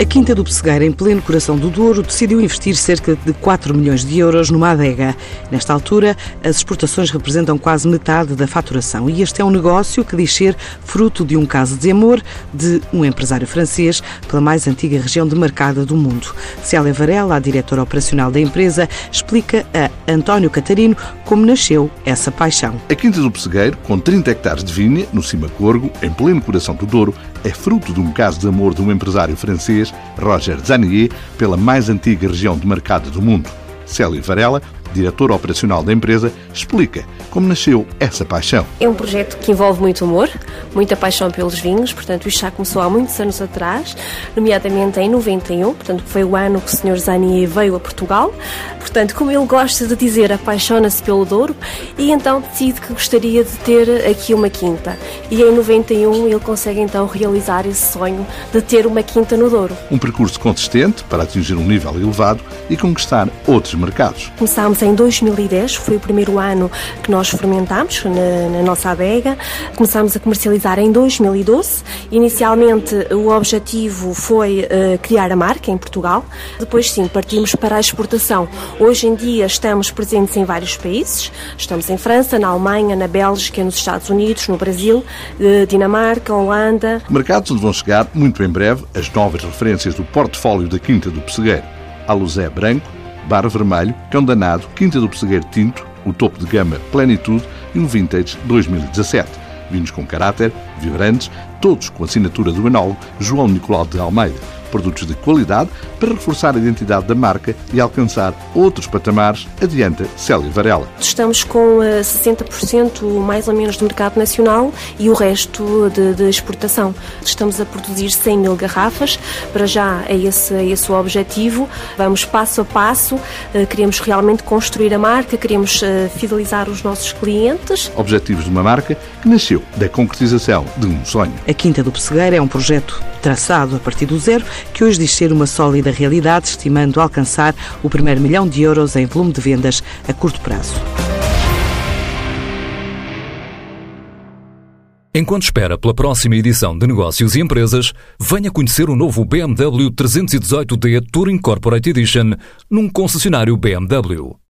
A Quinta do Pessegueira, em pleno coração do Douro, decidiu investir cerca de 4 milhões de euros numa adega. Nesta altura, as exportações representam quase metade da faturação e este é um negócio que diz ser fruto de um caso de amor de um empresário francês pela mais antiga região demarcada do mundo. Célia Varela, a diretora operacional da empresa, explica a António Catarino como nasceu essa paixão. A Quinta do Pessegueiro, com 30 hectares de vinha, no Cima Corgo, em pleno coração do Douro, é fruto de um caso de amor de um empresário francês, Roger Zanier, pela mais antiga região de mercado do mundo. Célia Varela diretor operacional da empresa, explica como nasceu essa paixão. É um projeto que envolve muito humor, muita paixão pelos vinhos, portanto, isto já começou há muitos anos atrás, nomeadamente em 91, portanto, foi o ano que o Sr. Zanier veio a Portugal. Portanto, como ele gosta de dizer, apaixona-se pelo Douro e então decide que gostaria de ter aqui uma quinta. E em 91 ele consegue então realizar esse sonho de ter uma quinta no Douro. Um percurso consistente para atingir um nível elevado e conquistar outros mercados. Começámos em 2010, foi o primeiro ano que nós fermentámos na, na nossa adega. Começámos a comercializar em 2012. Inicialmente o objetivo foi uh, criar a marca em Portugal. Depois sim, partimos para a exportação. Hoje em dia estamos presentes em vários países. Estamos em França, na Alemanha, na Bélgica, nos Estados Unidos, no Brasil, uh, Dinamarca, Holanda. Mercados onde vão chegar muito em breve as novas referências do portfólio da Quinta do Pessegueiro. Alusé Branco, Bar Vermelho, Cão Danado, Quinta do Pessegueiro Tinto, o topo de gama Plenitude e um Vintage 2017. Vinhos com caráter, vibrantes, todos com assinatura do enólogo João Nicolau de Almeida produtos de qualidade para reforçar a identidade da marca e alcançar outros patamares, adianta Célia Varela. Estamos com 60% eh, mais ou menos do mercado nacional e o resto de, de, exportação. Estamos a produzir 100 mil garrafas, para já é esse, é esse o objetivo. Vamos passo a passo, eh, queremos realmente construir a marca, queremos eh, fidelizar os nossos clientes. Objetivos de uma marca que nasceu da concretização de um sonho. A Quinta do Pessegueiro é um projeto traçado a partir do zero que hoje diz ser uma sólida realidade, estimando alcançar o primeiro milhão de euros em volume de vendas a curto prazo. Enquanto espera pela próxima edição de Negócios e Empresas, venha conhecer o novo BMW 318D Touring Corporate Edition num concessionário BMW.